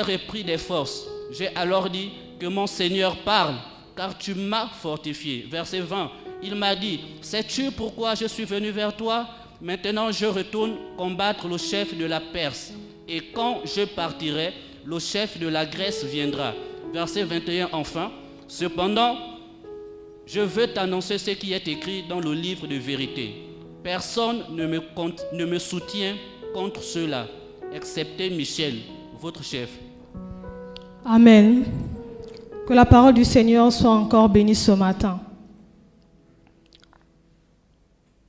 repris des forces. J'ai alors dit que mon Seigneur parle, car tu m'as fortifié. Verset 20, il m'a dit, sais-tu pourquoi je suis venu vers toi? Maintenant je retourne combattre le chef de la Perse. Et quand je partirai, le chef de la Grèce viendra. Verset 21 enfin, cependant, je veux t'annoncer ce qui est écrit dans le livre de vérité. Personne ne me, ne me soutient contre cela, excepté Michel, votre chef. Amen. Que la parole du Seigneur soit encore bénie ce matin.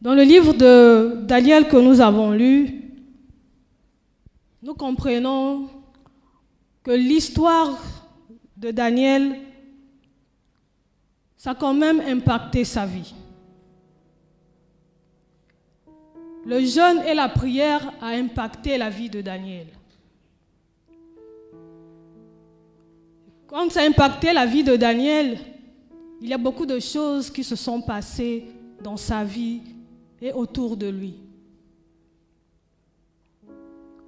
Dans le livre de Daniel que nous avons lu, nous comprenons que l'histoire de Daniel, ça a quand même impacté sa vie. Le jeûne et la prière a impacté la vie de Daniel. Quand ça a impacté la vie de Daniel, il y a beaucoup de choses qui se sont passées dans sa vie et autour de lui.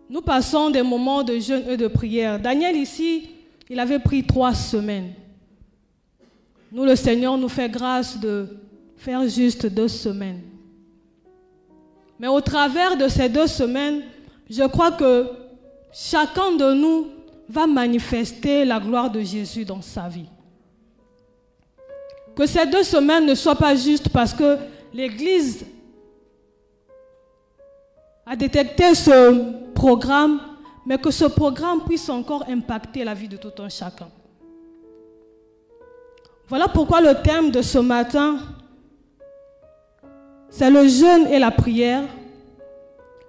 Nous passons des moments de jeûne et de prière. Daniel ici, il avait pris trois semaines. Nous, le Seigneur nous fait grâce de faire juste deux semaines. Mais au travers de ces deux semaines, je crois que chacun de nous va manifester la gloire de Jésus dans sa vie. Que ces deux semaines ne soient pas juste parce que l'Église a détecté ce programme, mais que ce programme puisse encore impacter la vie de tout un chacun. Voilà pourquoi le thème de ce matin, c'est le jeûne et la prière,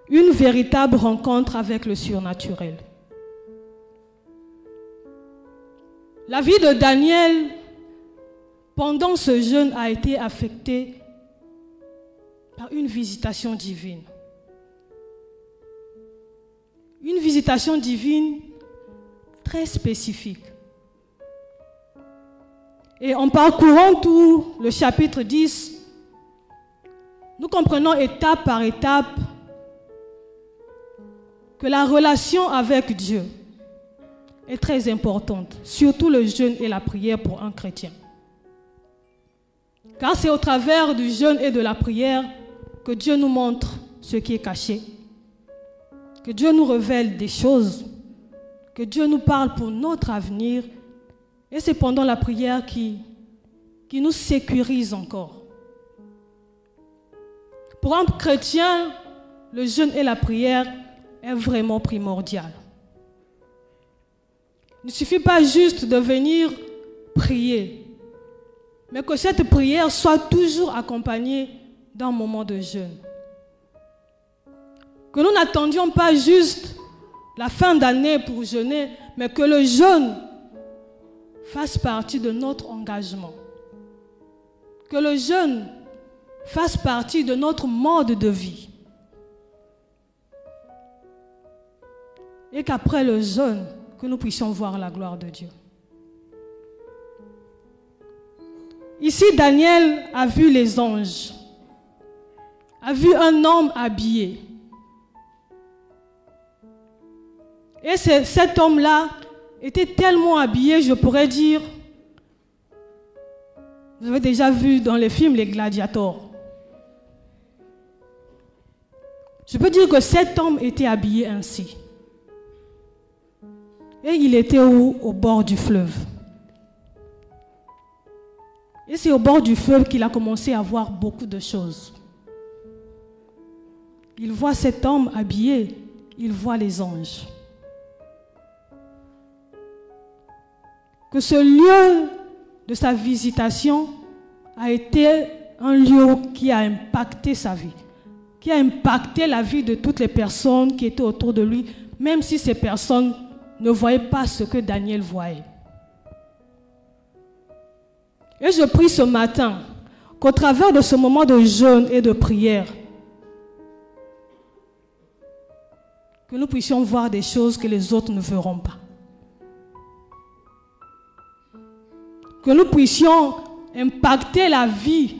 une véritable rencontre avec le surnaturel. La vie de Daniel pendant ce jeûne a été affectée par une visitation divine. Une visitation divine très spécifique. Et en parcourant tout le chapitre 10, nous comprenons étape par étape que la relation avec Dieu est très importante, surtout le jeûne et la prière pour un chrétien. Car c'est au travers du jeûne et de la prière que Dieu nous montre ce qui est caché, que Dieu nous révèle des choses, que Dieu nous parle pour notre avenir. Et c'est pendant la prière qui, qui nous sécurise encore. Pour un chrétien, le jeûne et la prière est vraiment primordial. Il ne suffit pas juste de venir prier, mais que cette prière soit toujours accompagnée d'un moment de jeûne. Que nous n'attendions pas juste la fin d'année pour jeûner, mais que le jeûne fasse partie de notre engagement. Que le jeûne fasse partie de notre mode de vie. Et qu'après le jeûne, que nous puissions voir la gloire de Dieu. Ici, Daniel a vu les anges, a vu un homme habillé. Et cet homme-là était tellement habillé, je pourrais dire, vous avez déjà vu dans les films les gladiators. Je peux dire que cet homme était habillé ainsi. Et il était où? Au bord du fleuve. Et c'est au bord du fleuve qu'il a commencé à voir beaucoup de choses. Il voit cet homme habillé, il voit les anges. Que ce lieu de sa visitation a été un lieu qui a impacté sa vie, qui a impacté la vie de toutes les personnes qui étaient autour de lui, même si ces personnes ne voyait pas ce que Daniel voyait. Et je prie ce matin qu'au travers de ce moment de jeûne et de prière, que nous puissions voir des choses que les autres ne verront pas. Que nous puissions impacter la vie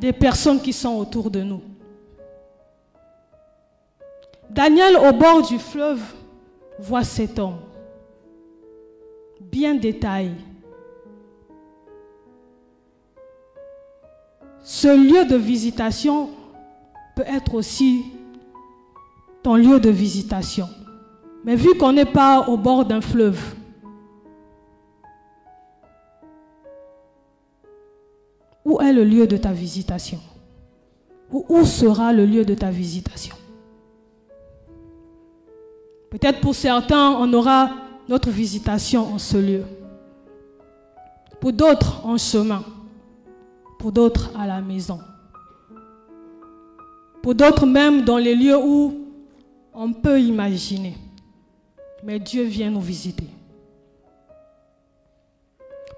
des personnes qui sont autour de nous. Daniel, au bord du fleuve, voit cet homme. bien détaillé. Ce lieu de visitation peut être aussi ton lieu de visitation. Mais vu qu'on n'est pas au bord d'un fleuve, où est le lieu de ta visitation? Où sera le lieu de ta visitation? Peut-être pour certains, on aura notre visitation en ce lieu. Pour d'autres, en chemin. Pour d'autres, à la maison. Pour d'autres, même dans les lieux où on peut imaginer. Mais Dieu vient nous visiter.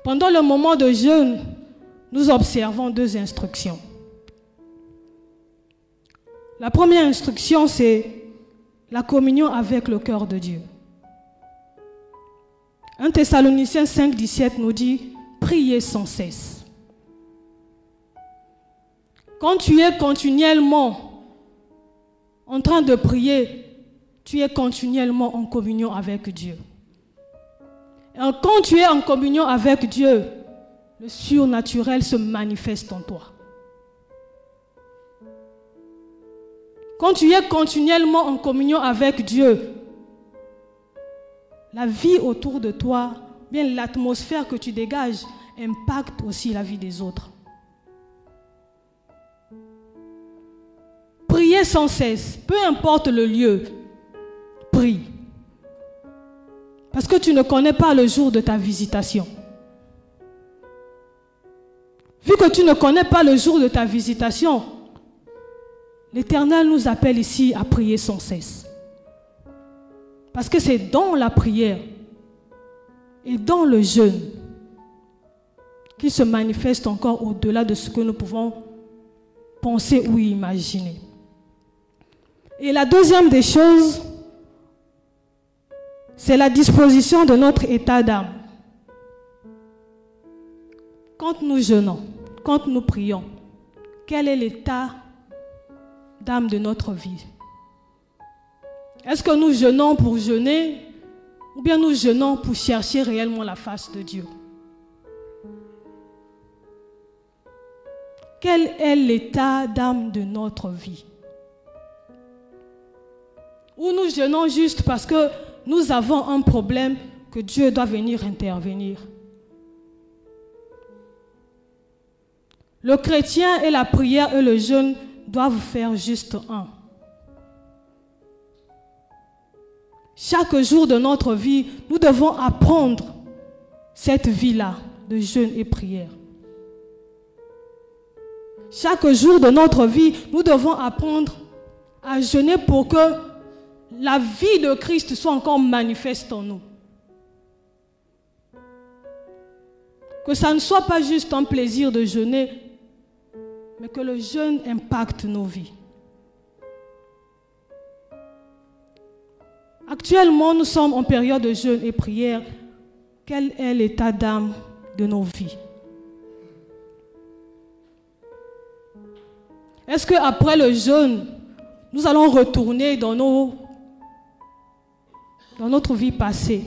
Pendant le moment de jeûne, nous observons deux instructions. La première instruction, c'est la communion avec le cœur de Dieu. 1 Thessaloniciens 5, 17 nous dit, priez sans cesse. Quand tu es continuellement en train de prier, tu es continuellement en communion avec Dieu. Et quand tu es en communion avec Dieu, le surnaturel se manifeste en toi. Quand tu es continuellement en communion avec Dieu, la vie autour de toi, bien l'atmosphère que tu dégages, impacte aussi la vie des autres. Priez sans cesse, peu importe le lieu, prie. Parce que tu ne connais pas le jour de ta visitation. Vu que tu ne connais pas le jour de ta visitation, l'Éternel nous appelle ici à prier sans cesse. Parce que c'est dans la prière et dans le jeûne qu'il se manifeste encore au-delà de ce que nous pouvons penser ou imaginer. Et la deuxième des choses, c'est la disposition de notre état d'âme. Quand nous jeûnons, quand nous prions, quel est l'état d'âme de notre vie. Est-ce que nous jeûnons pour jeûner ou bien nous jeûnons pour chercher réellement la face de Dieu? Quel est l'état d'âme de notre vie? Ou nous jeûnons juste parce que nous avons un problème que Dieu doit venir intervenir? Le chrétien et la prière et le jeûne doivent faire juste un. Chaque jour de notre vie, nous devons apprendre cette vie-là de jeûne et prière. Chaque jour de notre vie, nous devons apprendre à jeûner pour que la vie de Christ soit encore manifeste en nous. Que ça ne soit pas juste un plaisir de jeûner, mais que le jeûne impacte nos vies. Actuellement, nous sommes en période de jeûne et prière. Quel est l'état d'âme de nos vies? Est-ce qu'après le jeûne, nous allons retourner dans, nos, dans notre vie passée?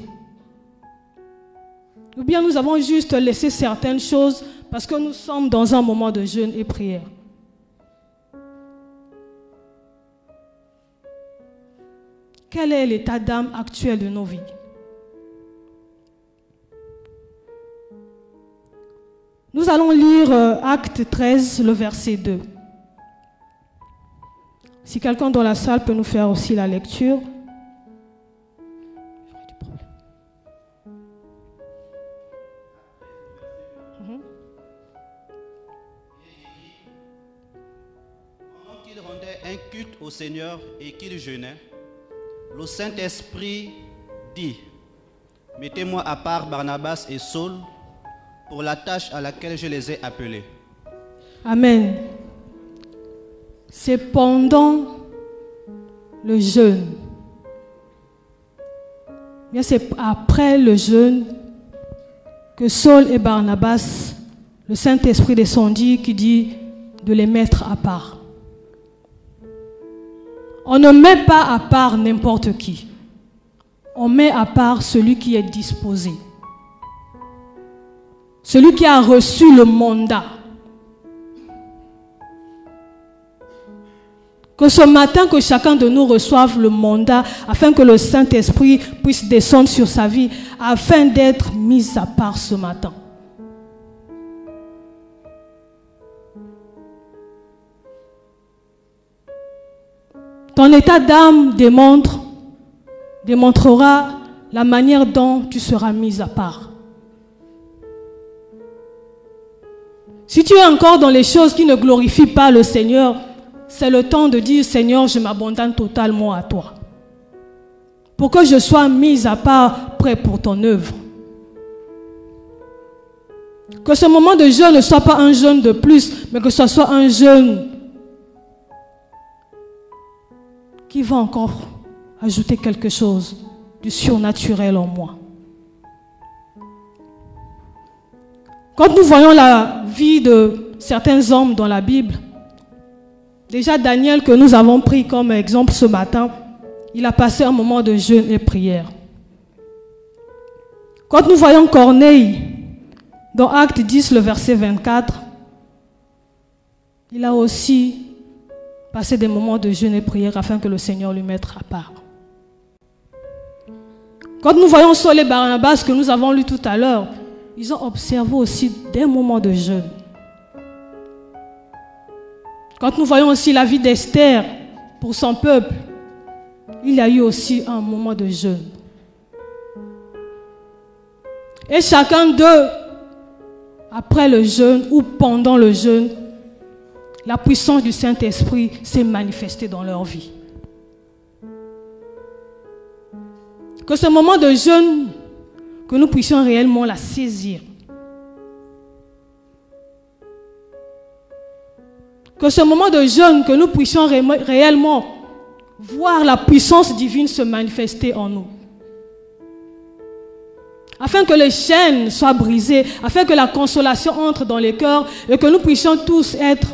Ou bien nous avons juste laissé certaines choses parce que nous sommes dans un moment de jeûne et prière. Quel est l'état d'âme actuel de nos vies? Nous allons lire euh, Acte 13, le verset 2. Si quelqu'un dans la salle peut nous faire aussi la lecture. Seigneur et qu'il jeûnait, le Saint-Esprit dit, Mettez-moi à part Barnabas et Saul pour la tâche à laquelle je les ai appelés. Amen. C'est pendant le jeûne. C'est après le jeûne que Saul et Barnabas, le Saint-Esprit descendit qui dit de les mettre à part. On ne met pas à part n'importe qui. On met à part celui qui est disposé. celui qui a reçu le mandat. Que ce matin, que chacun de nous reçoive le mandat afin que le Saint-Esprit puisse descendre sur sa vie, afin d'être mis à part ce matin. Ton état d'âme démontre, démontrera la manière dont tu seras mis à part. Si tu es encore dans les choses qui ne glorifient pas le Seigneur, c'est le temps de dire Seigneur, je m'abandonne totalement à toi. Pour que je sois mis à part, prêt pour ton œuvre. Que ce moment de jeûne ne soit pas un jeûne de plus, mais que ce soit un jeûne qui va encore ajouter quelque chose du surnaturel en moi. Quand nous voyons la vie de certains hommes dans la Bible, déjà Daniel que nous avons pris comme exemple ce matin, il a passé un moment de jeûne et prière. Quand nous voyons Corneille dans Acte 10, le verset 24, il a aussi passer des moments de jeûne et prière afin que le Seigneur lui mette à part. Quand nous voyons Saul et Barnabas que nous avons lu tout à l'heure, ils ont observé aussi des moments de jeûne. Quand nous voyons aussi la vie d'Esther pour son peuple, il y a eu aussi un moment de jeûne. Et chacun d'eux, après le jeûne ou pendant le jeûne, la puissance du Saint-Esprit s'est manifestée dans leur vie. Que ce moment de jeûne, que nous puissions réellement la saisir. Que ce moment de jeûne, que nous puissions réellement voir la puissance divine se manifester en nous. Afin que les chaînes soient brisées, afin que la consolation entre dans les cœurs et que nous puissions tous être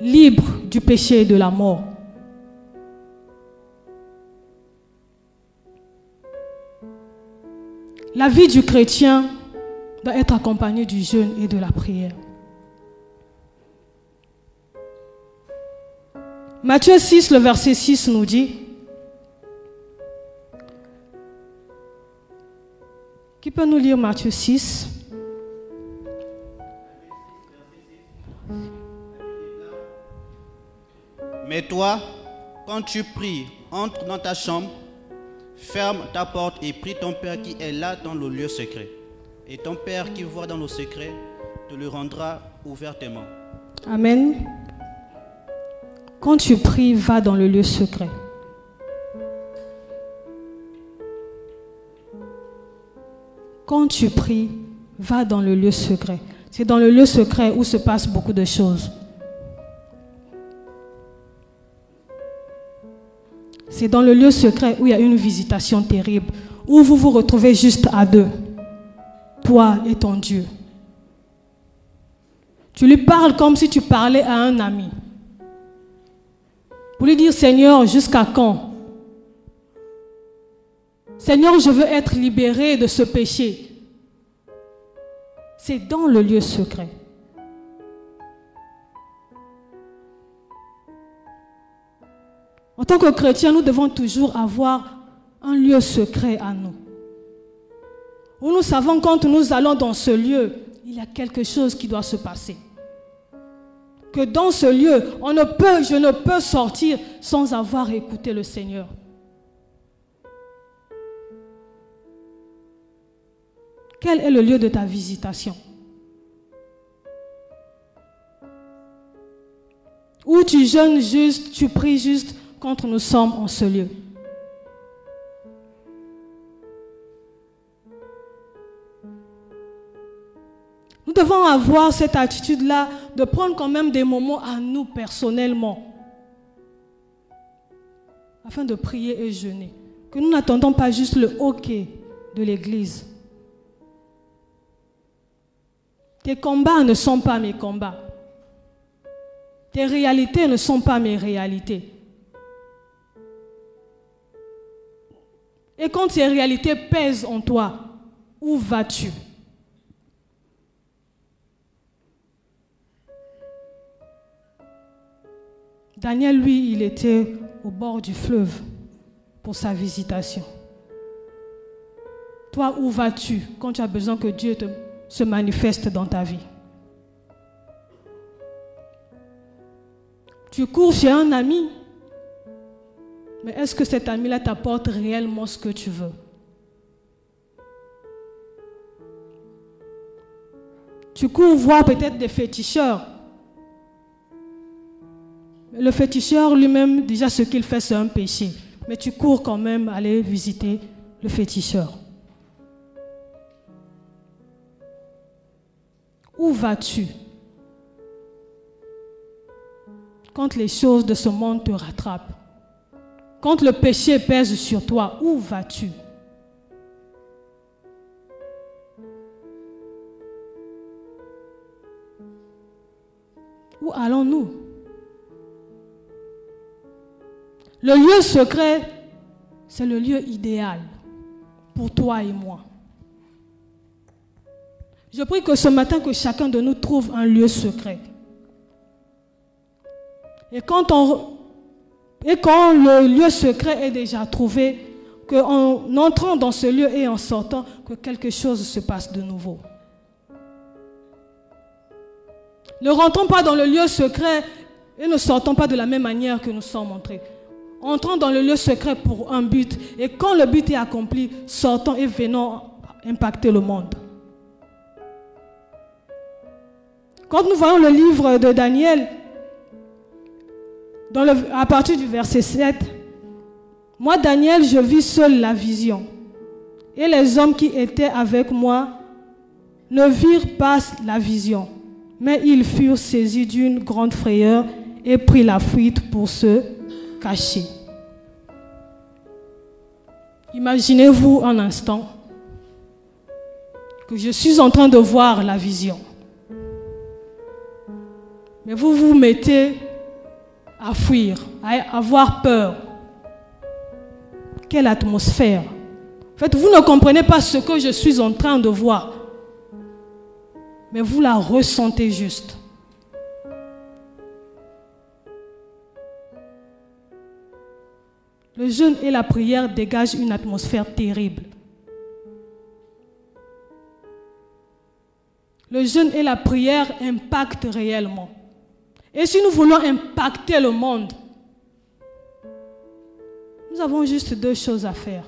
libre du péché et de la mort. La vie du chrétien doit être accompagnée du jeûne et de la prière. Matthieu 6, le verset 6 nous dit, qui peut nous lire Matthieu 6 Mais toi, quand tu pries, entre dans ta chambre, ferme ta porte et prie ton Père qui est là dans le lieu secret. Et ton Père qui voit dans le secret te le rendra ouvertement. Amen. Quand tu pries, va dans le lieu secret. Quand tu pries, va dans le lieu secret. C'est dans le lieu secret où se passent beaucoup de choses. C'est dans le lieu secret où il y a une visitation terrible, où vous vous retrouvez juste à deux, toi et ton Dieu. Tu lui parles comme si tu parlais à un ami. Pour lui dire, Seigneur, jusqu'à quand? Seigneur, je veux être libéré de ce péché. C'est dans le lieu secret. En tant que chrétiens, nous devons toujours avoir un lieu secret à nous. Où nous savons quand nous allons dans ce lieu, il y a quelque chose qui doit se passer. Que dans ce lieu, on ne peut, je ne peux sortir sans avoir écouté le Seigneur. Quel est le lieu de ta visitation? Où tu jeûnes juste, tu pries juste, quand nous sommes en ce lieu. Nous devons avoir cette attitude-là de prendre quand même des moments à nous personnellement afin de prier et jeûner. Que nous n'attendons pas juste le hockey de l'Église. Tes combats ne sont pas mes combats. Tes réalités ne sont pas mes réalités. et quand ces réalités pèsent en toi, où vas-tu? Daniel, lui, il était au bord du fleuve pour sa visitation. Toi, où vas-tu quand tu as besoin que Dieu se manifeste dans ta vie? Tu cours chez un ami, mais est-ce que cet ami-là t'apporte réellement ce que tu veux? Tu cours voir peut-être des féticheurs. Le féticheur lui-même, déjà ce qu'il fait, c'est un péché. Mais tu cours quand même aller visiter le féticheur. Où vas-tu? Quand les choses de ce monde te rattrapent Quand le péché pèse sur toi, où vas-tu? Où allons-nous? Le lieu secret, c'est le lieu idéal pour toi et moi. Je prie que ce matin, que chacun de nous trouve un lieu secret. Et quand, on, et quand le lieu secret est déjà trouvé, qu'en entrant dans ce lieu et en sortant, que quelque chose se passe de nouveau. Ne rentrons pas dans le lieu secret et ne sortons pas de la même manière que nous sommes entrés. Entrons dans le lieu secret pour un but et quand le but est accompli, sortons et venons impacter le monde. Quand nous voyons le livre de Daniel, à partir du verset 7, moi, Daniel, je vis seul la vision. Et les hommes qui étaient avec moi ne virent pas la vision, mais ils furent saisis d'une grande frayeur et prirent la fuite pour se cacher. Imaginez-vous un instant que je suis en train de voir la vision. Mais vous vous mettez à fuir, à avoir peur. Quelle atmosphère. En fait, vous ne comprenez pas ce que je suis en train de voir. Mais vous la ressentez juste. Le jeûne et la prière dégagent une atmosphère terrible. Le jeûne et la prière impactent réellement. Et si nous voulons impacter le monde, nous avons juste deux choses à faire.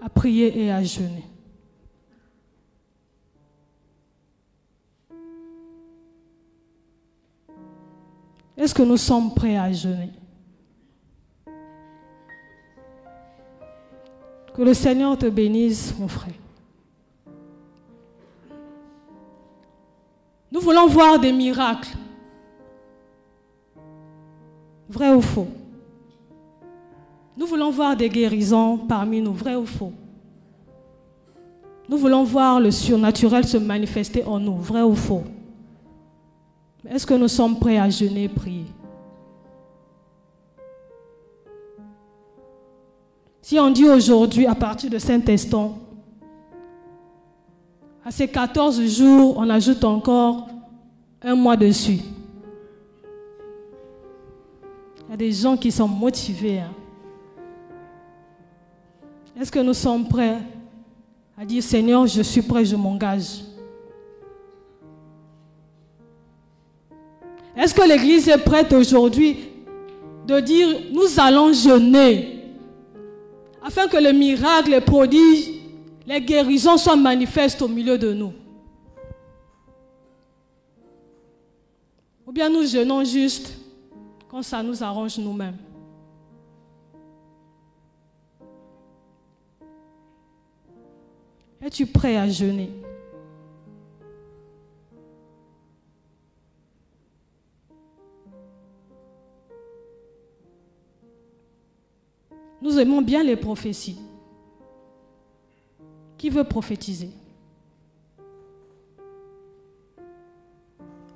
À prier et à jeûner. Est-ce que nous sommes prêts à jeûner? Que le Seigneur te bénisse, mon frère. Nous voulons voir des miracles. Vrai ou faux. Nous voulons voir des guérisons parmi nous, vrai ou faux. Nous voulons voir le surnaturel se manifester en nous, vrai ou faux. Est-ce que nous sommes prêts à jeûner et prier? Si on dit aujourd'hui, à partir de Saint-Eston, à ces 14 jours, on ajoute encore un mois dessus. Il y a des gens qui sont motivés. Hein. Est-ce que nous sommes prêts à dire Seigneur, je suis prêt, je m'engage? Est-ce que l'Église est prête aujourd'hui de dire nous allons jeûner afin que les miracles, les prodiges, les guérisons soient manifestes au milieu de nous? Ou bien nous jeûnons juste quand ça nous arrange nous-mêmes. Es-tu prêt à jeûner? Nous aimons bien les prophéties. Qui veut prophétiser?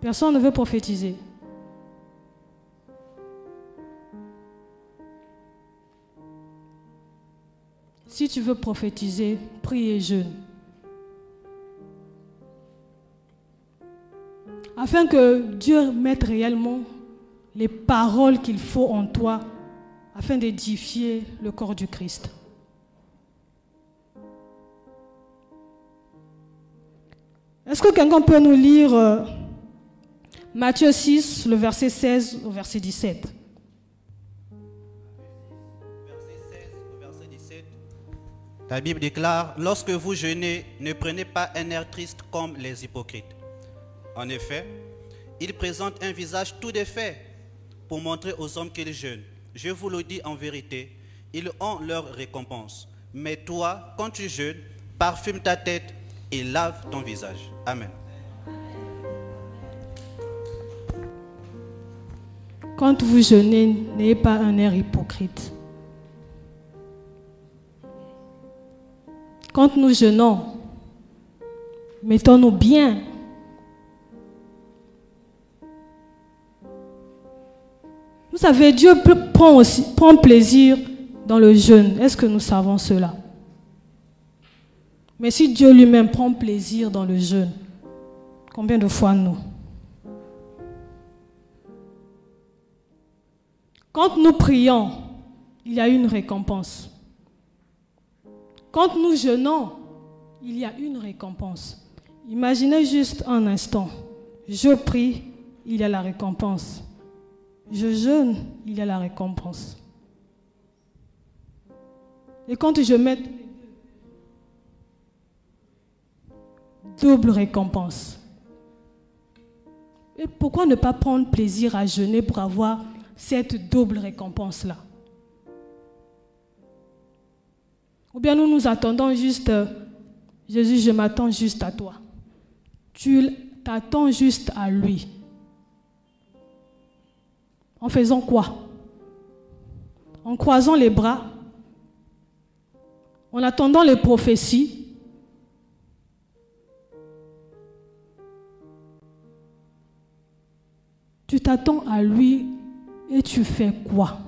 Personne ne veut prophétiser. Si tu veux prophétiser, prie et jeûne. Afin que Dieu mette réellement les paroles qu'il faut en toi afin d'édifier le corps du Christ. Est-ce que quelqu'un peut nous lire euh, Matthieu 6, le verset 16 au verset 17 La Bible déclare, lorsque vous jeûnez, ne prenez pas un air triste comme les hypocrites. En effet, ils présentent un visage tout défait pour montrer aux hommes qu'ils jeûnent. Je vous le dis en vérité, ils ont leur récompense. Mais toi, quand tu jeûnes, parfume ta tête et lave ton visage. Amen. Quand vous jeûnez, n'ayez pas un air hypocrite. Quand nous jeûnons, mettons-nous bien. Vous savez, Dieu prend, aussi, plaisir dans le jeûne. Est-ce que nous savons cela? Mais si Dieu lui-même prend plaisir dans le jeûne, combien de fois nous? Quand nous prions, il y a une récompense. Quand nous jeûnons, il y a une récompense. Imaginez juste un instant. Je prie, il y a la récompense. Je jeûne, il y a la récompense. Et quand je mets double récompense. Et pourquoi ne pas prendre plaisir à jeûner pour avoir cette double récompense-là? Ou bien nous nous attendons juste, euh, Jésus, je m'attends juste à toi. Tu t'attends juste à lui. En faisant quoi? En croisant les bras, en attendant les prophéties? Tu t'attends à lui et tu fais quoi?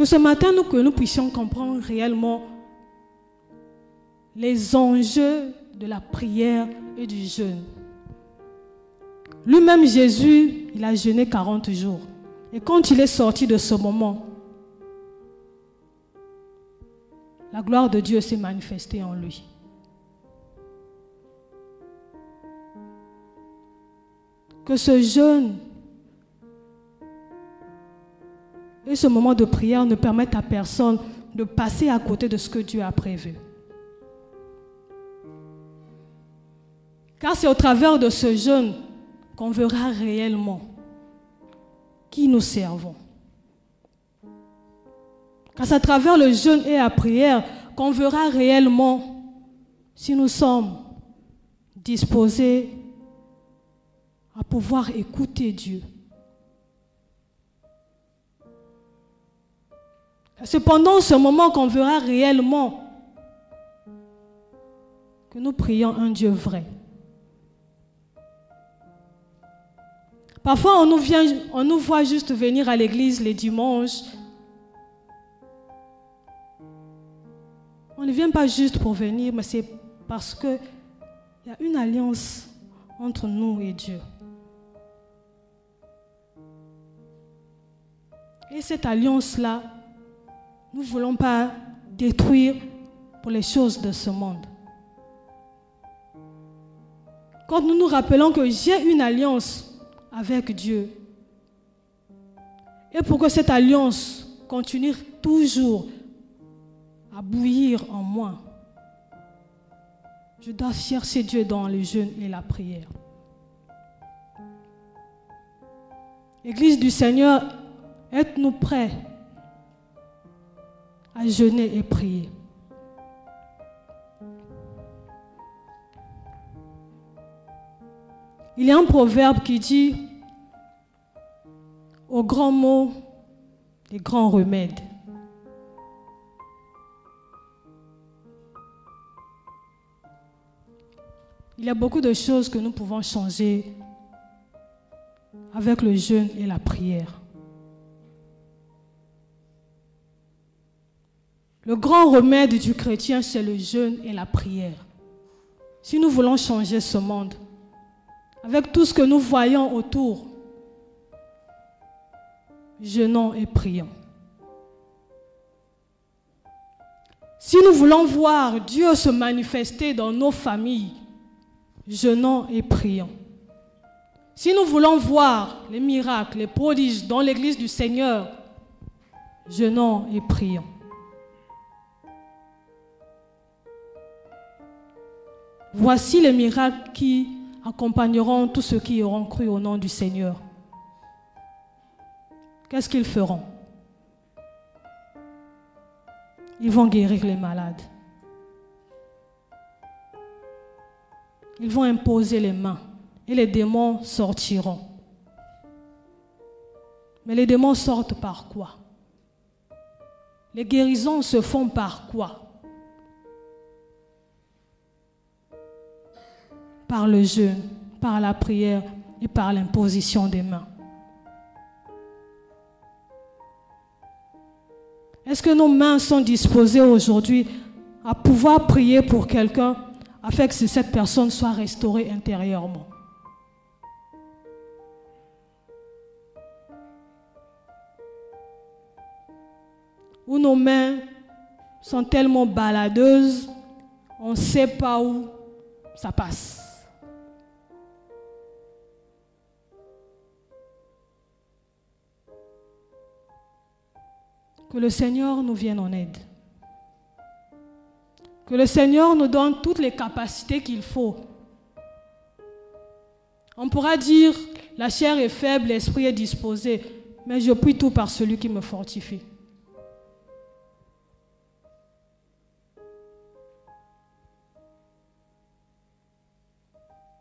Que ce matin, nous, que nous puissions comprendre réellement les enjeux de la prière et du jeûne. Lui-même, Jésus, il a jeûné 40 jours. Et quand il est sorti de ce moment, la gloire de Dieu s'est manifestée en lui. Que ce jeûne Et ce moment de prière ne permet à personne de passer à côté de ce que Dieu a prévu. Car c'est au travers de ce jeûne qu'on verra réellement qui nous servons. Car c'est à travers le jeûne et la prière qu'on verra réellement si nous sommes disposés à pouvoir écouter Dieu. C'est pendant ce moment qu'on verra réellement que nous prions un Dieu vrai. Parfois, on nous, on nous voit juste venir à l'église les dimanches. On ne vient pas juste pour venir, mais c'est parce qu'il y a une alliance entre nous et Dieu. Et cette alliance-là, nous ne voulons pas détruire pour les choses de ce monde. Quand nous nous rappelons que j'ai une alliance avec Dieu, et pour que cette alliance continue toujours à bouillir en moi, je dois chercher Dieu dans le jeûne et la prière. Église du Seigneur, êtes-nous prêts à jeûner et prier. Il y a un proverbe qui dit, au grand mot, les grands remèdes. Il y a beaucoup de choses que nous pouvons changer avec le jeûne et la prière. Le grand remède du chrétien, c'est le jeûne et la prière. Si nous voulons changer ce monde, avec tout ce que nous voyons autour, jeûnons et prions. Si nous voulons voir Dieu se manifester dans nos familles, jeûnons et prions. Si nous voulons voir les miracles, les prodiges dans l'église du Seigneur, jeûnons et prions. Voici les miracles qui accompagneront tous ceux qui auront cru au nom du Seigneur. Qu'est-ce qu'ils feront? Ils vont guérir les malades. Ils vont imposer les mains et les démons sortiront. Mais les démons sortent par quoi? Les guérisons se font par quoi? Par le jeûne, par la prière et par l'imposition des mains. Est-ce que nos mains sont disposées aujourd'hui à pouvoir prier pour quelqu'un afin que cette personne soit restaurée intérieurement? Ou nos mains sont tellement baladeuses, on ne sait pas où ça passe. Que le Seigneur nous vienne en aide. Que le Seigneur nous donne toutes les capacités qu'il faut. On pourra dire, la chair est faible, l'esprit est disposé, mais je prie tout par celui qui me fortifie.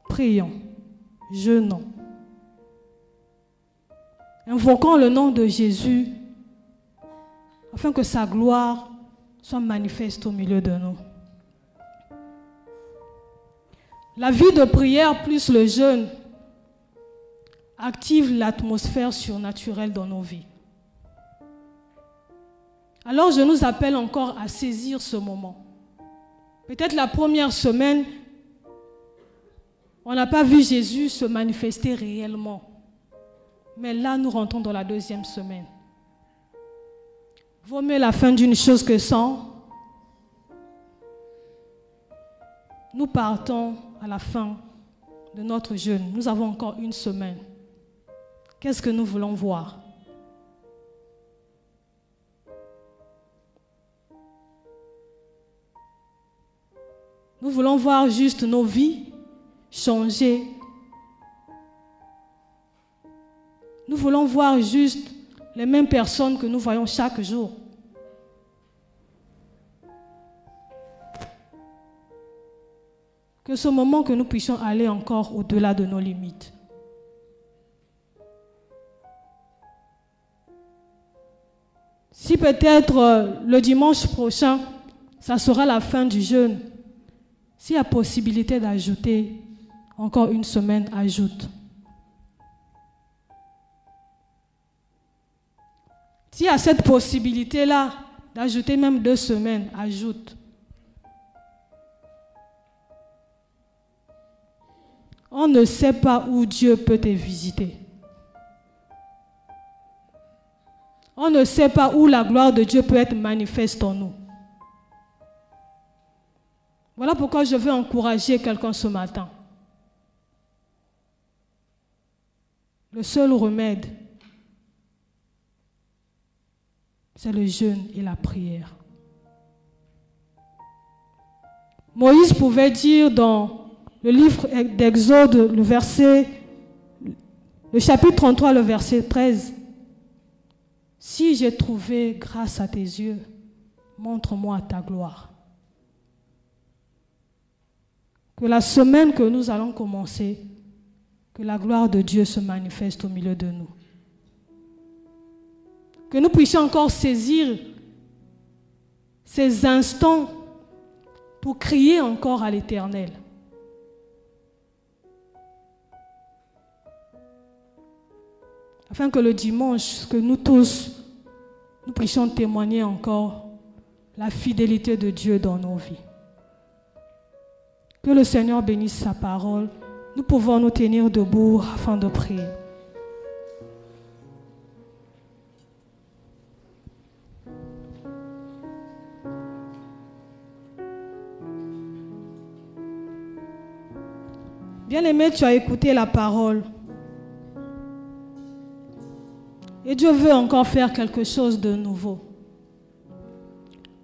Prions, jeûnons, invoquons le nom de Jésus afin que sa gloire soit manifeste au milieu de nous. La vie de prière plus le jeûne active l'atmosphère surnaturelle dans nos vies. Alors je nous appelle encore à saisir ce moment. Peut-être la première semaine, on n'a pas vu Jésus se manifester réellement. Mais là, nous rentrons dans la deuxième semaine. Vaut la fin d'une chose que sans. Nous partons à la fin de notre jeûne. Nous avons encore une semaine. Qu'est-ce que nous voulons voir? Nous voulons voir juste nos vies changer. Nous voulons voir juste les mêmes personnes que nous voyons chaque jour. Que ce moment que nous puissions aller encore au-delà de nos limites. Si peut-être euh, le dimanche prochain, ça sera la fin du jeûne, s'il y a possibilité d'ajouter encore une semaine, ajoute. S'il y a cette possibilité-là d'ajouter même deux semaines, ajoute. On ne sait pas où Dieu peut te visiter. On ne sait pas où la gloire de Dieu peut être manifeste en nous. Voilà pourquoi je veux encourager quelqu'un ce matin. Le seul remède, c'est le jeûne et la prière. Moïse pouvait dire dans le livre d'Exode, le verset, le chapitre 33, le verset 13, Si j'ai trouvé grâce à tes yeux, montre-moi ta gloire. Que la semaine que nous allons commencer, que la gloire de Dieu se manifeste au milieu de nous. Que nous puissions encore saisir ces instants pour crier encore à l'Éternel. Afin que le dimanche, que nous tous, nous puissions témoigner encore la fidélité de Dieu dans nos vies. Que le Seigneur bénisse sa parole Nous pouvons nous tenir debout afin de prier. Bien-aimé, tu as écouté la parole. Et Dieu veut encore faire quelque chose de nouveau.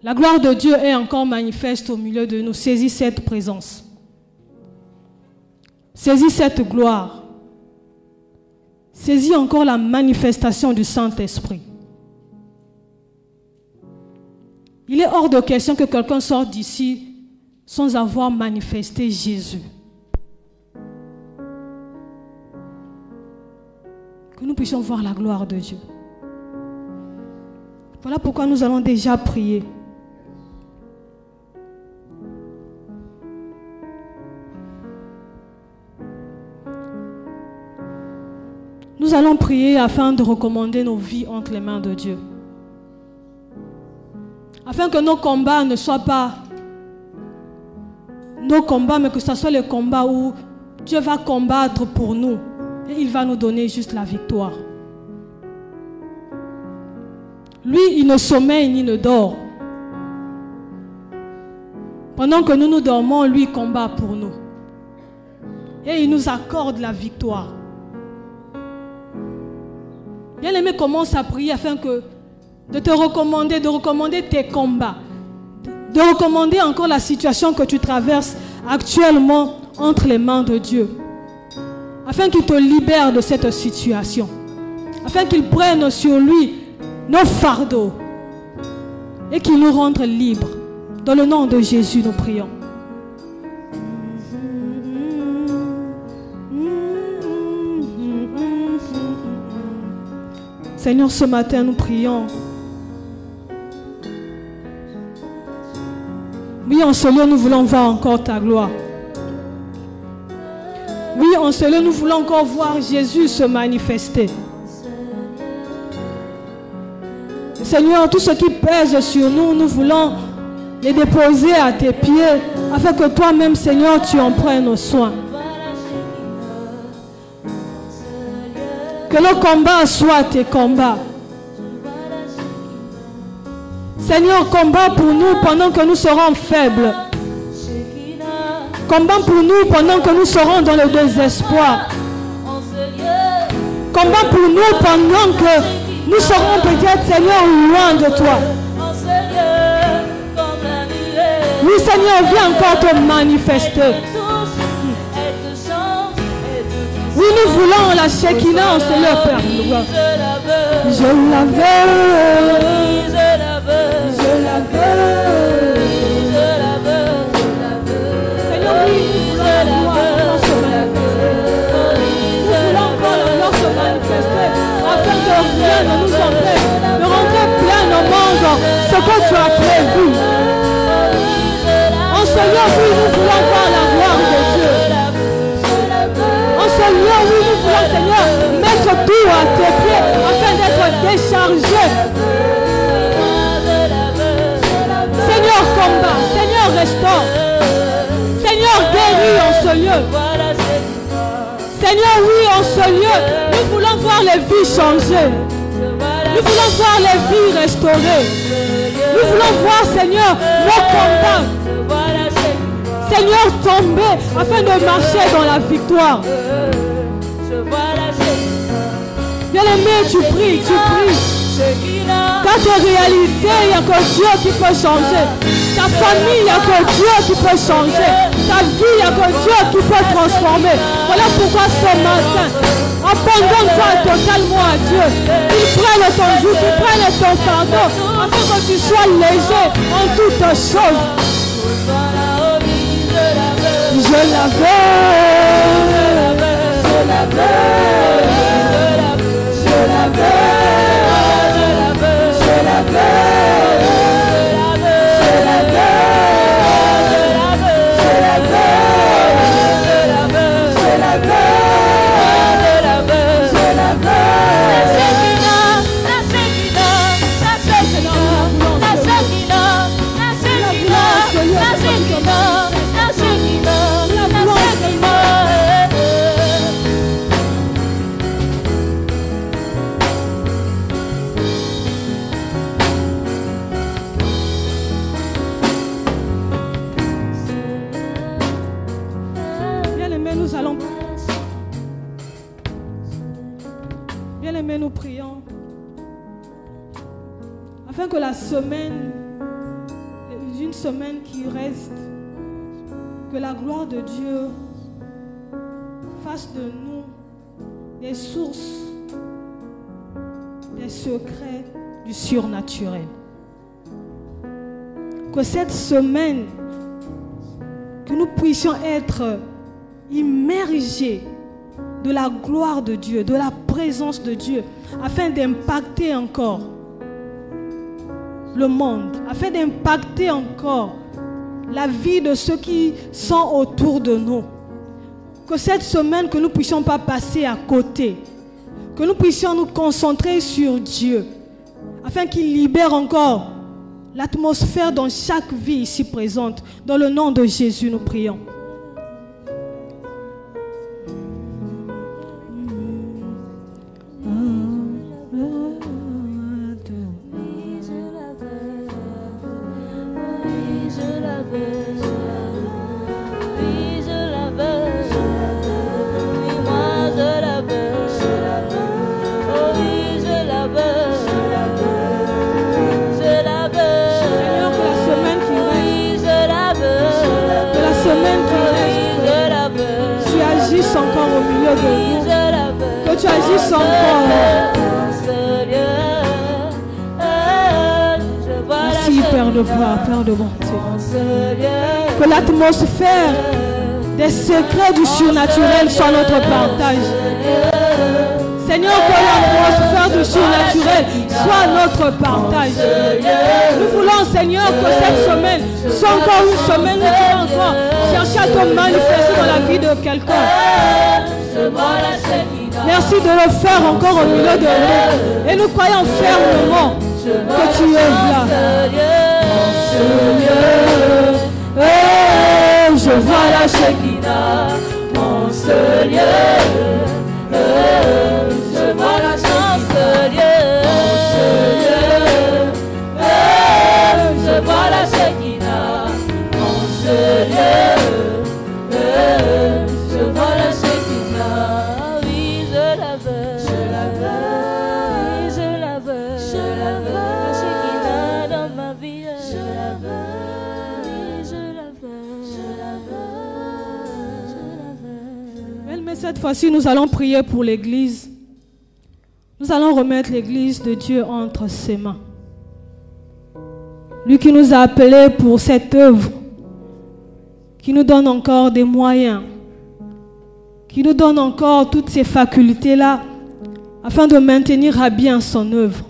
La gloire de Dieu est encore manifeste au milieu de nous. Saisis cette présence. Saisis cette gloire. Saisis encore la manifestation du Saint-Esprit. Il est hors de question que quelqu'un sorte d'ici sans avoir manifesté Jésus. Que nous puissions voir la gloire de Dieu. Voilà pourquoi nous allons déjà prier. Nous allons prier afin de recommander nos vies entre les mains de Dieu. Afin que nos combats ne soient pas nos combats, mais que ce soit les combats où Dieu va combattre pour nous et il va nous donner juste la victoire. Lui, il ne sommeille ni ne dort. Pendant que nous nous dormons, lui combat pour nous. Et il nous accorde la victoire. Bien-aimé, commence à prier afin que de te recommander, de recommander tes combats, de recommander encore la situation que tu traverses actuellement entre les mains de Dieu, afin qu'il te libère de cette situation, afin qu'il prenne sur lui nos fardeaux et qu'il nous rende libres. Dans le nom de Jésus, nous prions. Seigneur, ce matin, nous prions. Oui, en ce lieu, nous voulons voir encore ta gloire. En ce lieu, nous voulons encore voir Jésus se manifester. Seigneur, tout ce qui pèse sur nous, nous voulons les déposer à tes pieds, afin que toi-même, Seigneur, tu en prennes soin. Que nos combats soient tes combats. Seigneur, combat pour nous pendant que nous serons faibles. Combat pour nous pendant que nous serons dans le désespoir? Combat pour nous pendant que nous serons peut-être, Seigneur, loin de toi? Oui, Seigneur, viens encore te manifester. Oui, nous voulons la Shekinah lieu, Père. Je la veux. Empêche de rentrer plein au monde ce que tu as prévu. En ce lieu, oui, nous voulons voir la gloire de Dieu. En ce lieu, oui, nous voulons, Seigneur, mettre tout à tes pieds afin d'être déchargé. Seigneur, combat. Seigneur, restaure. Seigneur, guéris en ce lieu. Seigneur, oui, en ce lieu, nous voulons voir les vies changer. Nous voulons voir les vies restaurées. Nous voulons voir, Seigneur, nos combats. Seigneur, tomber afin de marcher dans la victoire. Bien-aimé, tu pries, tu pries. Dans tes réalités, il n'y a que Dieu qui peut changer. Ta famille, il n'y a que Dieu qui peut changer. Ta vie, il n'y a que Dieu qui peut transformer. Voilà pourquoi ce matin, abandonne-toi totalement à Dieu. Il prenne ton joug, il prenne ton fardeau, afin que tu sois léger en toutes choses. Je la veux. Je la veux. Je la veux. Je gloire de Dieu fasse de nous des sources, des secrets du surnaturel. Que cette semaine, que nous puissions être immergés de la gloire de Dieu, de la présence de Dieu, afin d'impacter encore le monde, afin d'impacter encore la vie de ceux qui sont autour de nous. Que cette semaine, que nous ne puissions pas passer à côté, que nous puissions nous concentrer sur Dieu, afin qu'il libère encore l'atmosphère dans chaque vie ici présente. Dans le nom de Jésus, nous prions. Du surnaturel soit notre partage. Seigneur, que l'atmosphère du surnaturel soit notre partage. Nous voulons, Seigneur, que cette semaine soit encore une semaine où tu vas encore chercher à te manifester dans la vie de quelqu'un. Merci de le faire encore au milieu de nous. Et nous croyons fermement que tu es là. Je vois la Shekinah, mon Seigneur. Oh, Fois-ci, nous allons prier pour l'Église. Nous allons remettre l'Église de Dieu entre ses mains. Lui qui nous a appelés pour cette œuvre, qui nous donne encore des moyens, qui nous donne encore toutes ces facultés-là, afin de maintenir à bien son œuvre.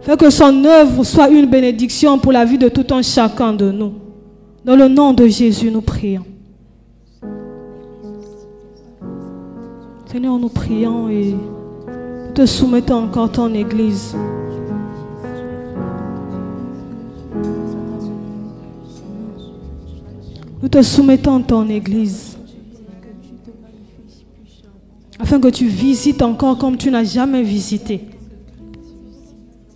Fait que son œuvre soit une bénédiction pour la vie de tout un chacun de nous. Dans le nom de Jésus, nous prions. Seigneur, nous prions et nous te soumettons encore ton Église. Nous te soumettons ton Église. Afin que tu visites encore comme tu n'as jamais visité.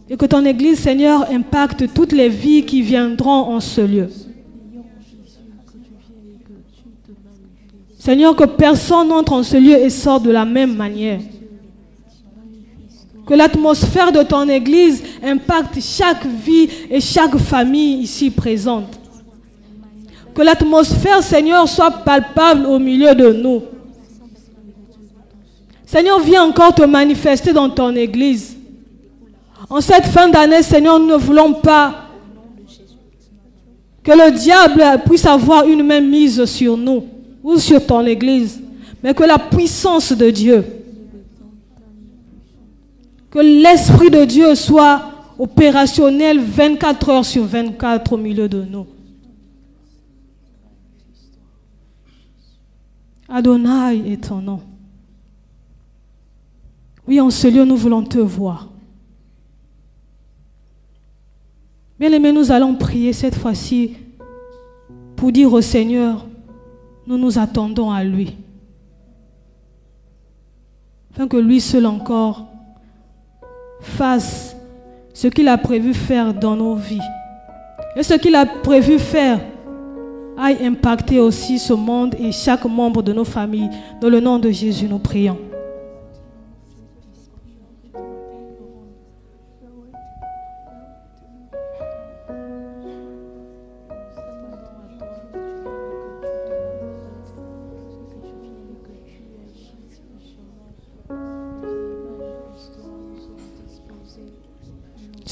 Et que ton Église, Seigneur, impacte toutes les vies qui viendront en ce lieu. Seigneur, que personne n'entre en ce lieu et sort de la même manière. Que l'atmosphère de ton Église impacte chaque vie et chaque famille ici présente. Que l'atmosphère, Seigneur, soit palpable au milieu de nous. Seigneur, viens encore te manifester dans ton Église. En cette fin d'année, Seigneur, nous ne voulons pas que le diable puisse avoir une main mise sur nous ou sur ton Église, mais que la puissance de Dieu, que l'Esprit de Dieu soit opérationnel 24 heures sur 24 au milieu de nous. Adonai est ton nom. Oui, en ce lieu, nous voulons te voir. Bien-aimés, nous allons prier cette fois-ci pour dire au Seigneur, nous nous attendons à lui. Afin que lui seul encore fasse ce qu'il a prévu faire dans nos vies. Et ce qu'il a prévu faire aille impacter aussi ce monde et chaque membre de nos familles. Dans le nom de Jésus, nous prions.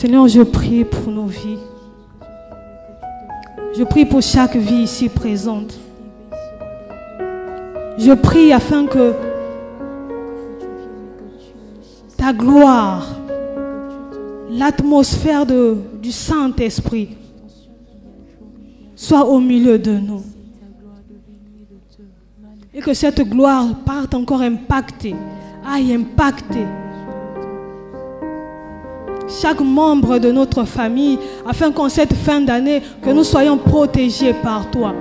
Seigneur, je prie pour nos vies. Je prie pour chaque vie ici présente. Je prie afin que ta gloire, l'atmosphère du Saint-Esprit soit au milieu de nous. Et que cette gloire parte encore impacter, aille impacter chaque membre de notre famille, afin qu'en cette fin d'année, que nous soyons protégés par toi.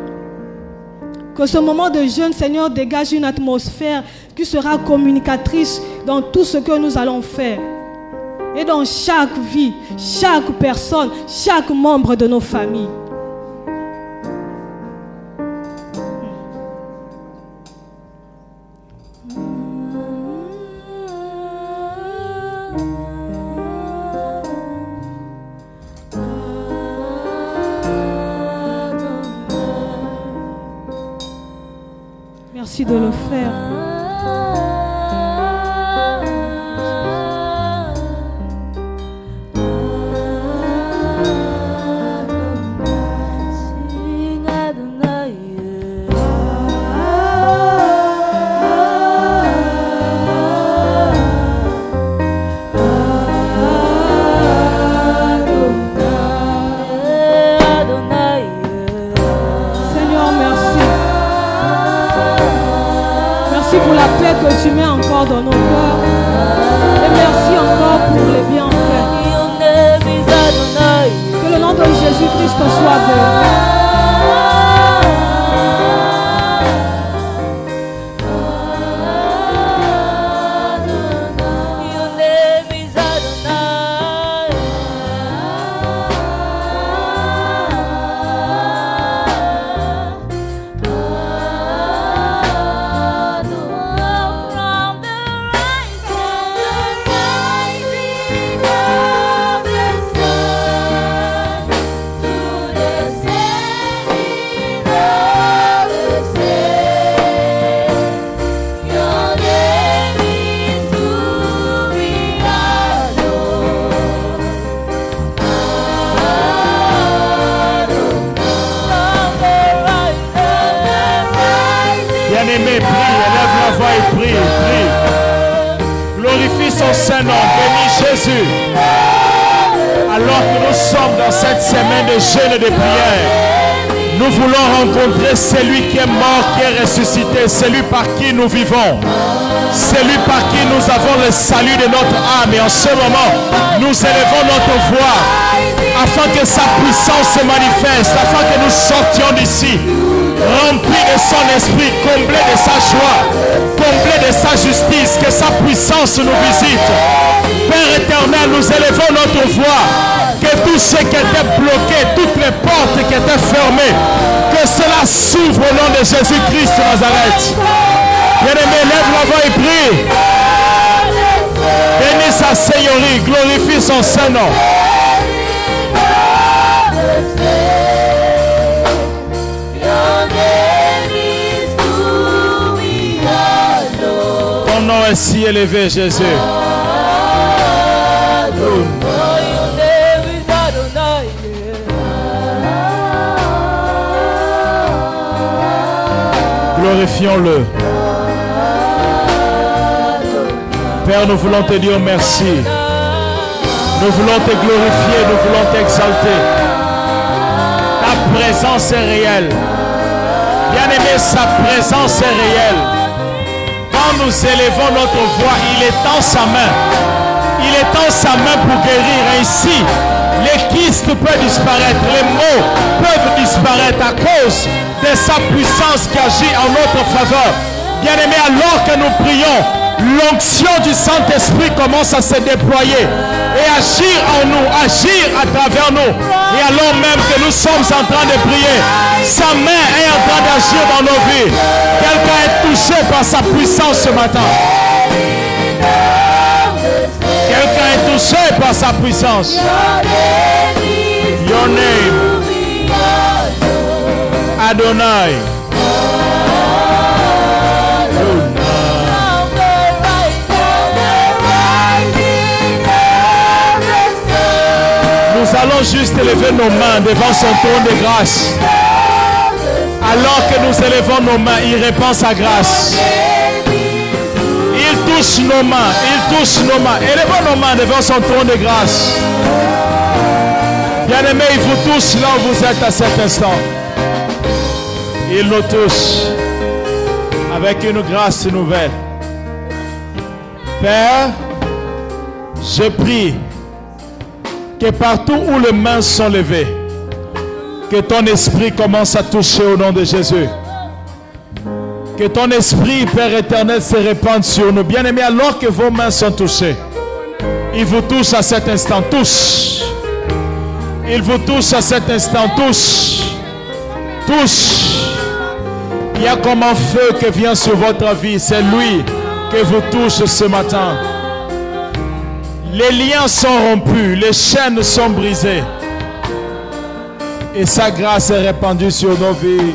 Que ce moment de jeûne, Seigneur, dégage une atmosphère qui sera communicatrice dans tout ce que nous allons faire. Et dans chaque vie, chaque personne, chaque membre de nos familles. Jeûne et de prière, nous voulons rencontrer celui qui est mort, qui est ressuscité, celui par qui nous vivons, celui par qui nous avons le salut de notre âme. Et en ce moment, nous élevons notre voix afin que sa puissance se manifeste, afin que nous sortions d'ici, remplis de son esprit, comblés de sa joie, comblés de sa justice, que sa puissance nous visite. Père éternel, nous élevons notre voix, que tout ce qui était bloqué, toutes les portes qui étaient fermées, que cela s'ouvre au nom de Jésus-Christ de Nazareth. Bien-aimé, lève la voix et prie. Bénis sa Seigneurie, glorifie son Saint-Nom. Ton nom est si élevé, Jésus. Glorifions-le. Père, nous voulons te dire merci. Nous voulons te glorifier, nous voulons t'exalter. Ta présence est réelle. Bien-aimé, sa présence est réelle. Quand nous élevons notre voix, il est dans sa main. Il est dans sa main pour guérir. Ainsi, les kystes peuvent disparaître, les maux peuvent disparaître à cause de sa puissance qui agit en notre faveur. Bien-aimé, alors que nous prions, l'onction du Saint-Esprit commence à se déployer et agir en nous, agir à travers nous. Et alors même que nous sommes en train de prier, sa main est en train d'agir dans nos vies. Quelqu'un est touché par sa puissance ce matin. Par sa puissance. Your name, Adonai. allons juste élever nos mains devant son trône de grâce. Alors que nous élevons nos mains, il répand sa grâce. Il touche nos mains, touche nos mains. Élevons nos mains devant son trône de grâce. Bien-aimé, il vous touche là où vous êtes à cet instant. Il nous touche avec une grâce nouvelle. Père, je prie que partout où les mains sont levées, que ton esprit commence à toucher au nom de Jésus. Que ton esprit, Père éternel, se répande sur nous. Bien-aimés, alors que vos mains sont touchées, il vous touche à cet instant. Touche. Il vous touche à cet instant. Touche. Touche. Il y a comme un feu qui vient sur votre vie. C'est lui que vous touche ce matin. Les liens sont rompus. Les chaînes sont brisées. Et sa grâce est répandue sur nos vies.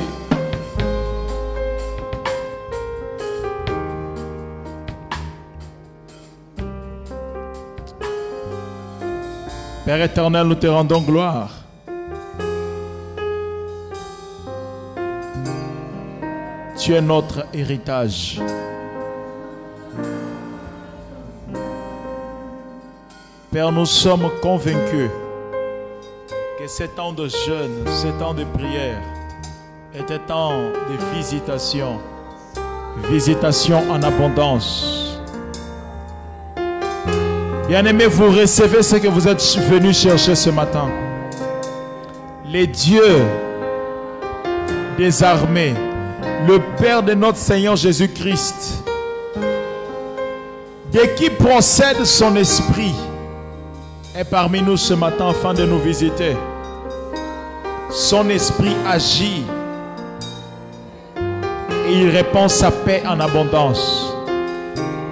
Père éternel, nous te rendons gloire. Tu es notre héritage. Père, nous sommes convaincus que ces temps de jeûne, ces temps de prière étaient temps de visitation. Visitation en abondance. Bien-aimés, vous recevez ce que vous êtes venus chercher ce matin. Les dieux des armées, le Père de notre Seigneur Jésus-Christ, de qui procède son esprit, est parmi nous ce matin afin de nous visiter. Son esprit agit et il répand sa paix en abondance.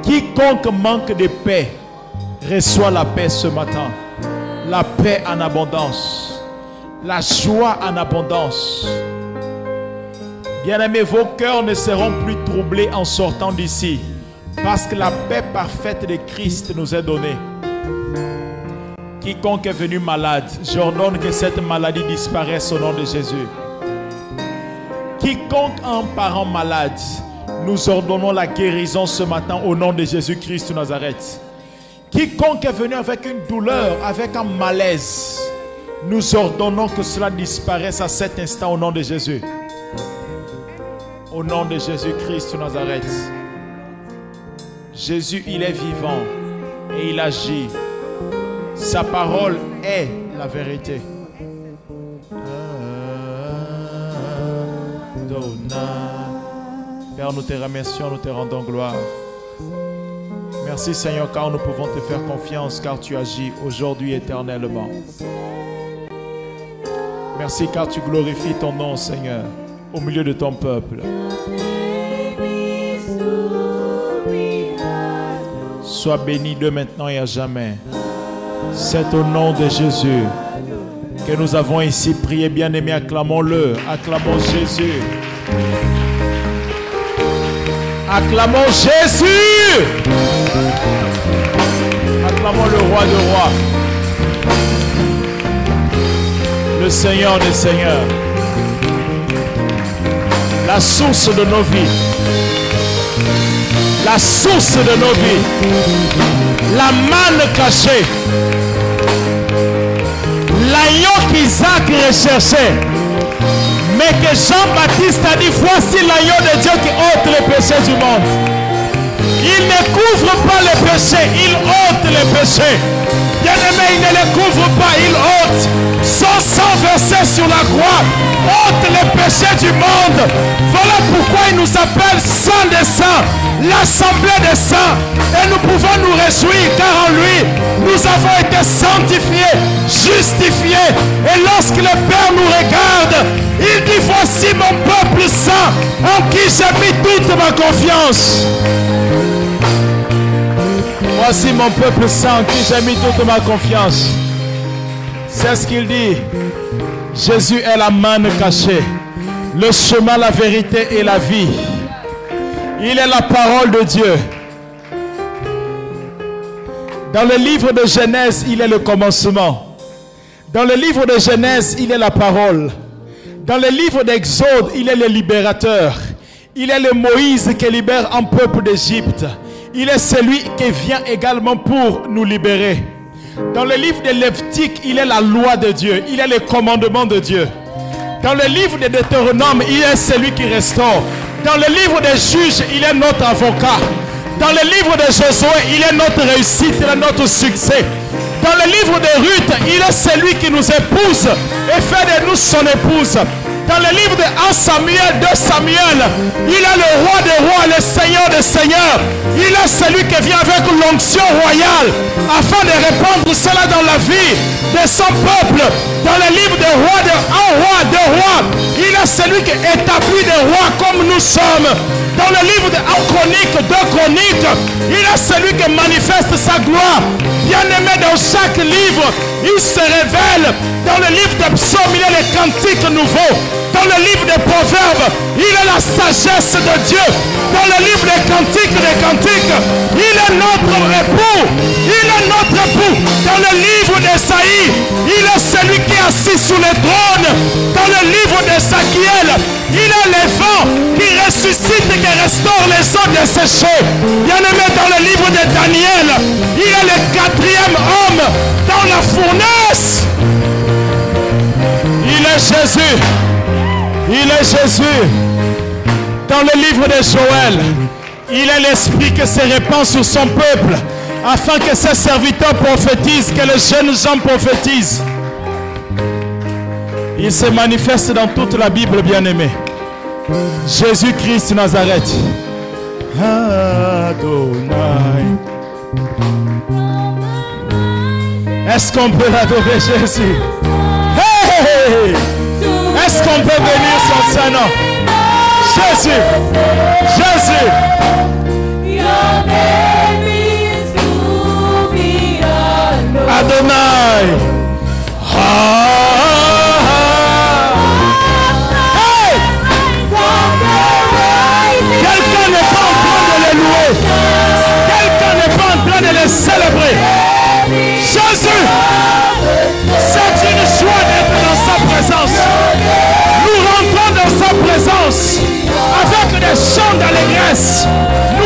Quiconque manque de paix reçoit la paix ce matin. La paix en abondance. La joie en abondance. Bien-aimés, vos cœurs ne seront plus troublés en sortant d'ici. Parce que la paix parfaite de Christ nous est donnée. Quiconque est venu malade, j'ordonne que cette maladie disparaisse au nom de Jésus. Quiconque a un parent malade, nous ordonnons la guérison ce matin au nom de Jésus-Christ Nazareth. Quiconque est venu avec une douleur, avec un malaise, nous ordonnons que cela disparaisse à cet instant au nom de Jésus. Au nom de Jésus-Christ de Nazareth. Jésus, il est vivant et il agit. Sa parole est la vérité. Père, nous te remercions, nous te rendons gloire. Merci Seigneur, car nous pouvons te faire confiance, car tu agis aujourd'hui éternellement. Merci car tu glorifies ton nom, Seigneur, au milieu de ton peuple. Sois béni de maintenant et à jamais. C'est au nom de Jésus que nous avons ici prié, bien-aimé. Acclamons-le. Acclamons Jésus. Acclamons Jésus. Acclamons le roi de rois. Le Seigneur des seigneurs. La source de nos vies. La source de nos vies. La manne cachée. L'agneau qu'Isaac recherchait. Mais que Jean-Baptiste a dit, voici l'agneau de Dieu qui ôte les péchés du monde. Il ne couvre pas les péchés, il ôte les péchés. Bien-aimé, il ne les couvre pas, il ôte. Son sang versé sur la croix ôte les péchés du monde. Voilà pourquoi il nous appelle saints des saints, l'assemblée des saints. Et nous pouvons nous réjouir car en lui, nous avons été sanctifiés, justifiés. Et lorsque le Père nous regarde, il dit, voici mon peuple saint en qui j'ai mis toute ma confiance. Voici mon peuple saint qui j'ai mis toute ma confiance. C'est ce qu'il dit. Jésus est la manne cachée, le chemin, la vérité et la vie. Il est la parole de Dieu. Dans le livre de Genèse, il est le commencement. Dans le livre de Genèse, il est la parole. Dans le livre d'Exode, il est le libérateur. Il est le Moïse qui libère un peuple d'Égypte. Il est celui qui vient également pour nous libérer. Dans le livre de Lévitique, il est la loi de Dieu. Il est le commandement de Dieu. Dans le livre de Deutéronome, il est celui qui restaure. Dans le livre des juges, il est notre avocat. Dans le livre de Josué, il est notre réussite, il est notre succès. Dans le livre de Ruth, il est celui qui nous épouse et fait de nous son épouse. Dans le livre de 1 Samuel, 2 Samuel, il est le roi des rois, le seigneur des seigneurs. Il est celui qui vient avec l'onction royale afin de répandre cela dans la vie de son peuple. Dans le livre des rois, de un roi, deux rois, il est celui qui établit des rois comme nous sommes. Dans le livre de 1 chronique, 2 chroniques, il est celui qui manifeste sa gloire. Bien-aimé dans chaque livre, il se révèle. Dans le livre de psaumes, il est le cantique nouveau. Dans le livre des proverbes, il est la sagesse de Dieu. Dans le livre des cantiques des cantiques, il est notre époux. Il est notre époux. Dans le livre d'Esaïe, il est celui qui est assis sous le trône. Dans le livre d'Esaquiel, il est le vent qui ressuscite et qui restaure les eaux desséchées. Bien aimé dans le livre de Daniel, il est le quatrième homme dans la fournaise. Il est Jésus. Il est Jésus. Dans le livre de Joël, il est l'esprit qui se répand sur son peuple afin que ses serviteurs prophétisent, que les jeunes gens prophétisent. Il se manifeste dans toute la Bible, bien-aimé. Jésus-Christ Nazareth. Adonai. Est-ce qu'on peut adorer Jésus? Est-ce qu'on peut bénir son Saint-Nom? Jésus! Jésus! Adonai! Ah! acontece.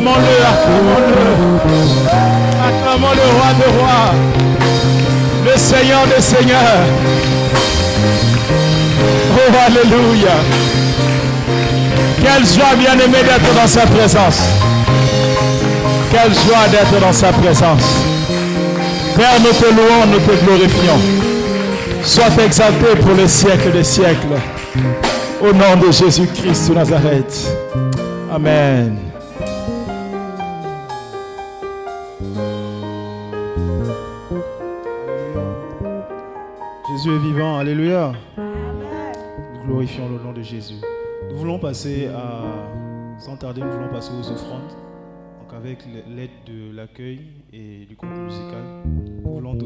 Acclamons-le, acclamons-le. Acclamons le roi des rois, le Seigneur des seigneurs. Oh, Alléluia. Quelle joie bien aimée d'être dans sa présence. Quelle joie d'être dans sa présence. Père, nous te louons, nous te glorifions. Sois exalté pour les siècles des siècles. Au nom de Jésus-Christ de Nazareth. Amen. Jésus est vivant, alléluia. Nous glorifions le nom de Jésus. Nous voulons passer à, sans tarder, nous voulons passer aux offrandes. Donc avec l'aide de l'accueil et du groupe musical, nous voulons donner